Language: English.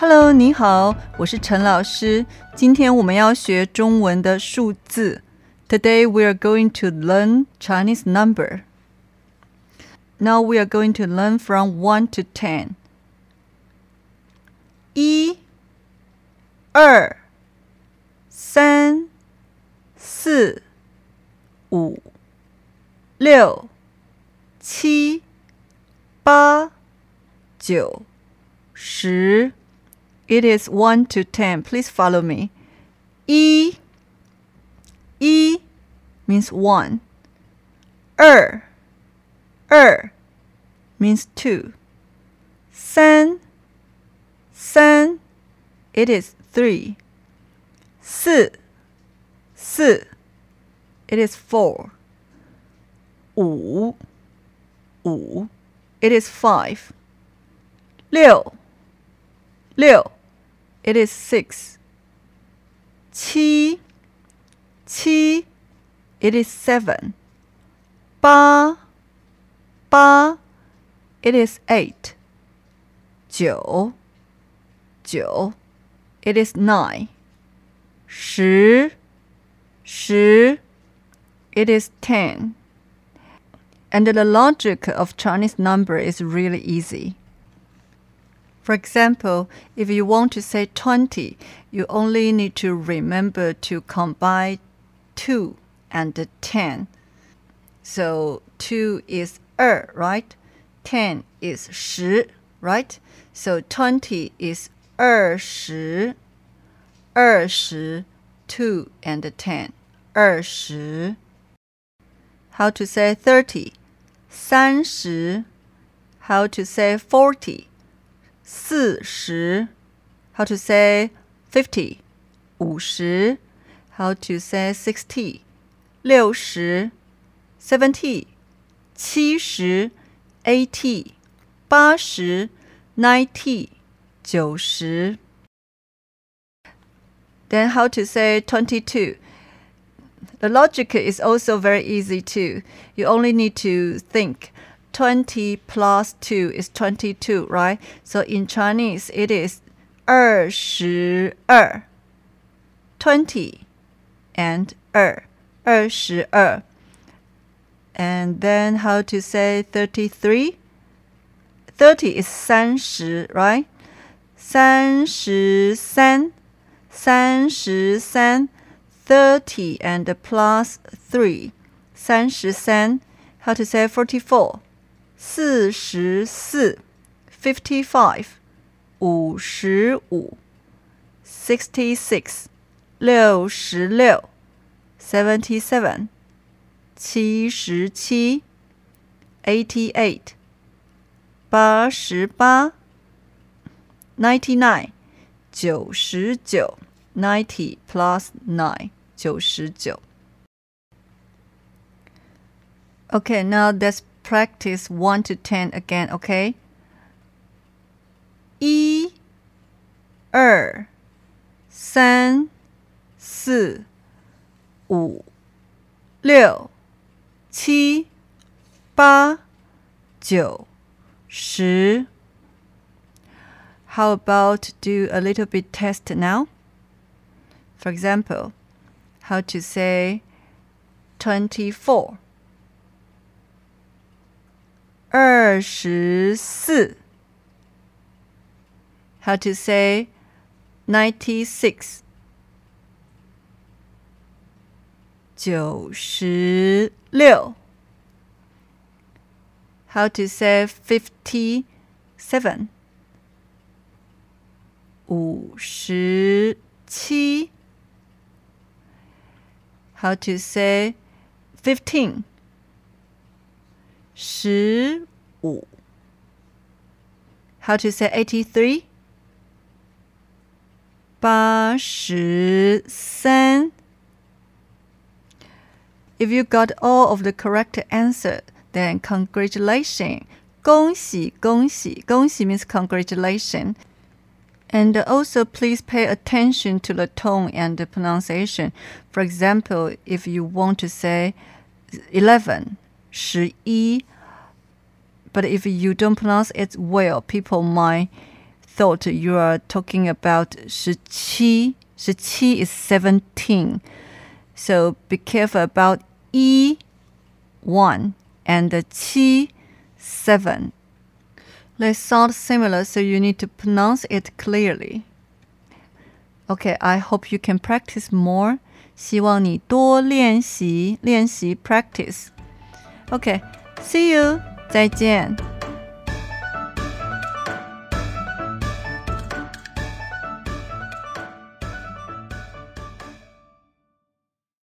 Hello，你好，我是陈老师。今天我们要学中文的数字。Today we are going to learn Chinese number. Now we are going to learn from one to ten. 一、二、三、四、五、六、七、八、九、十。It is 1 to 10. Please follow me. E. E means 1. Er. Er means 2. San. San. It is 3. Si. Si. It is 4. Wu. Wu. It is 5. Liu. Liu it is six. Qi, qi, it is seven. Ba, ba, it is eight. Jiu, jiu, it is nine. Shi, shi, it is ten. And the logic of Chinese number is really easy. For example, if you want to say 20, you only need to remember to combine 2 and 10. So 2 is 2, right? 10 is 10, right? So 20 is er 20, 20, er 2 and 10, 20. How to say 30? 30. How to say 40? 四十，how to say fifty，五十，how to say sixty，六十，seventy，七十，eighty，八十，ninety，九十。Then how to say twenty-two? The logic is also very easy too. You only need to think 20 plus 2 is 22, right? So in Chinese, it is er 22, er. 20 and er, 2, 22. And then how to say 33? 30 is 30, right? 33, 33, 30 and plus 3, 33. How to say 44? 四十四，fifty five，五十五，sixty six，六十六，seventy seven，七十七，eighty eight，八十八，ninety nine，九十九，ninety plus nine，九十九。Okay, now let's practice 1 to 10 again, okay? 一、二、三、四、五、六、七、八、九、十。How about do a little bit test now? For example, how to say 24 二十四。How to say ninety six？九十六。How to say fifty seven？五十七。How to say fifteen？ 十五。How to say eighty three? 八十三. If you got all of the correct answer, then congratulations. 恭喜恭喜恭喜 means congratulations. And also, please pay attention to the tone and the pronunciation. For example, if you want to say 11, 11 but if you don't pronounce it well, people might thought you are talking about 17. 17 is 17. So be careful about E 1 and 7 7. They sound similar, so you need to pronounce it clearly. Okay, I hope you can practice more. 希望你多练习练习 practice. Okay, see you. 再见。